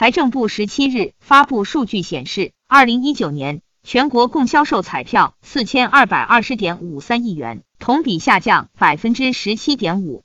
财政部十七日发布数据显示二零一九年全国共销售彩票四千二百二十点五三亿元同比下降百分之十七点五。